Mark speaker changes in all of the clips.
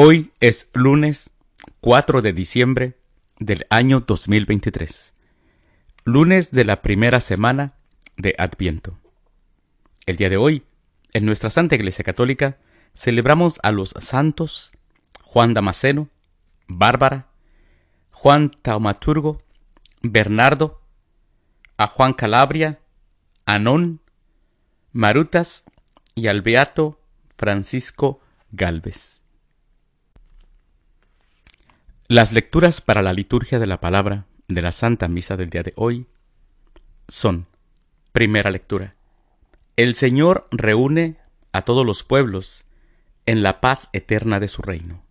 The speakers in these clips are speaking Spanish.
Speaker 1: Hoy es lunes 4 de diciembre del año 2023, lunes de la primera semana de Adviento. El día de hoy, en nuestra Santa Iglesia Católica, celebramos a los santos Juan Damasceno, Bárbara, Juan Taumaturgo, Bernardo, a Juan Calabria, Anón, Marutas y al Beato Francisco Galvez. Las lecturas para la liturgia de la palabra de la Santa Misa del día de hoy son, primera lectura, el Señor reúne a todos los pueblos en la paz eterna de su reino.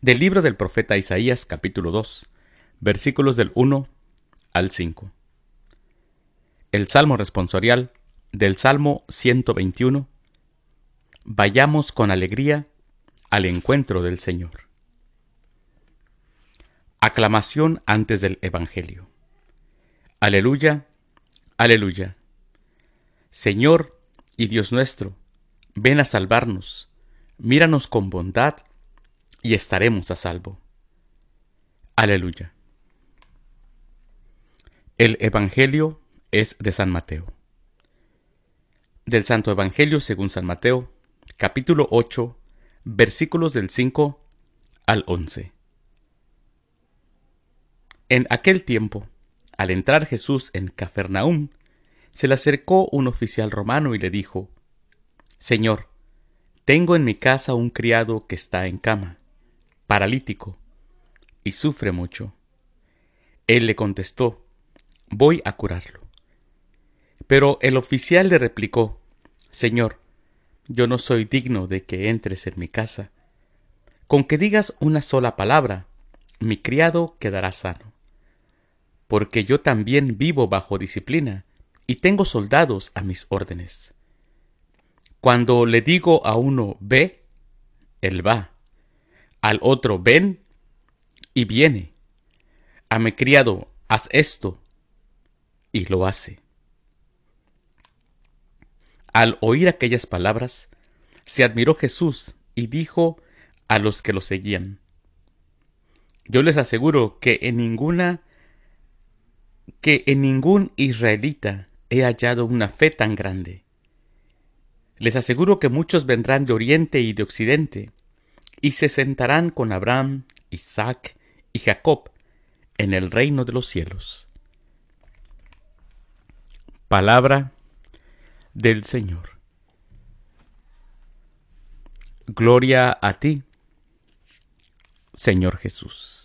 Speaker 1: Del libro del profeta Isaías capítulo 2, versículos del 1 al 5. El Salmo responsorial del Salmo 121. Vayamos con alegría al encuentro del Señor. Aclamación antes del Evangelio. Aleluya, aleluya. Señor y Dios nuestro, ven a salvarnos, míranos con bondad y estaremos a salvo. Aleluya. El Evangelio es de San Mateo. Del Santo Evangelio según San Mateo, capítulo 8, versículos del 5 al 11. En aquel tiempo, al entrar Jesús en Cafarnaúm, se le acercó un oficial romano y le dijo, Señor, tengo en mi casa un criado que está en cama, paralítico, y sufre mucho. Él le contestó, Voy a curarlo. Pero el oficial le replicó, Señor, yo no soy digno de que entres en mi casa. Con que digas una sola palabra, mi criado quedará sano porque yo también vivo bajo disciplina y tengo soldados a mis órdenes. Cuando le digo a uno ve, él va, al otro ven y viene, a mi criado haz esto y lo hace. Al oír aquellas palabras, se admiró Jesús y dijo a los que lo seguían, Yo les aseguro que en ninguna que en ningún israelita he hallado una fe tan grande. Les aseguro que muchos vendrán de oriente y de occidente, y se sentarán con Abraham, Isaac y Jacob en el reino de los cielos. Palabra del Señor. Gloria a ti, Señor Jesús.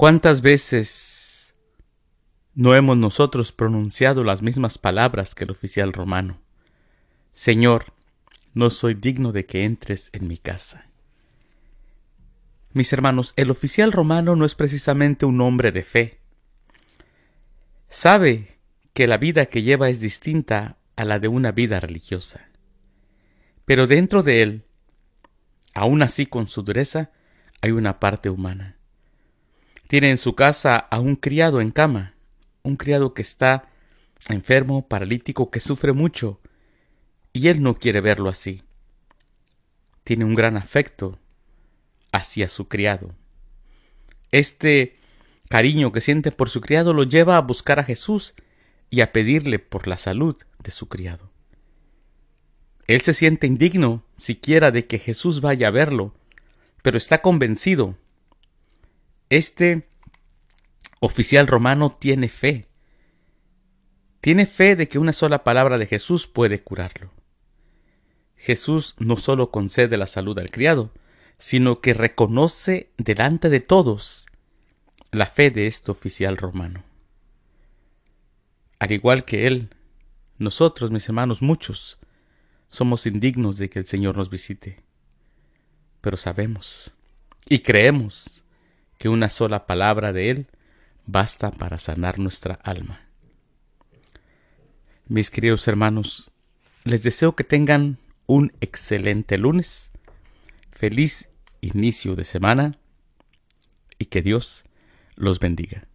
Speaker 1: ¿Cuántas veces no hemos nosotros pronunciado las mismas palabras que el oficial romano? Señor, no soy digno de que entres en mi casa. Mis hermanos, el oficial romano no es precisamente un hombre de fe. Sabe que la vida que lleva es distinta a la de una vida religiosa. Pero dentro de él, aun así con su dureza, hay una parte humana. Tiene en su casa a un criado en cama, un criado que está enfermo, paralítico, que sufre mucho, y él no quiere verlo así. Tiene un gran afecto hacia su criado. Este cariño que siente por su criado lo lleva a buscar a Jesús y a pedirle por la salud de su criado. Él se siente indigno siquiera de que Jesús vaya a verlo, pero está convencido este oficial romano tiene fe. Tiene fe de que una sola palabra de Jesús puede curarlo. Jesús no solo concede la salud al criado, sino que reconoce delante de todos la fe de este oficial romano. Al igual que él, nosotros, mis hermanos, muchos, somos indignos de que el Señor nos visite. Pero sabemos y creemos que una sola palabra de Él basta para sanar nuestra alma. Mis queridos hermanos, les deseo que tengan un excelente lunes, feliz inicio de semana y que Dios los bendiga.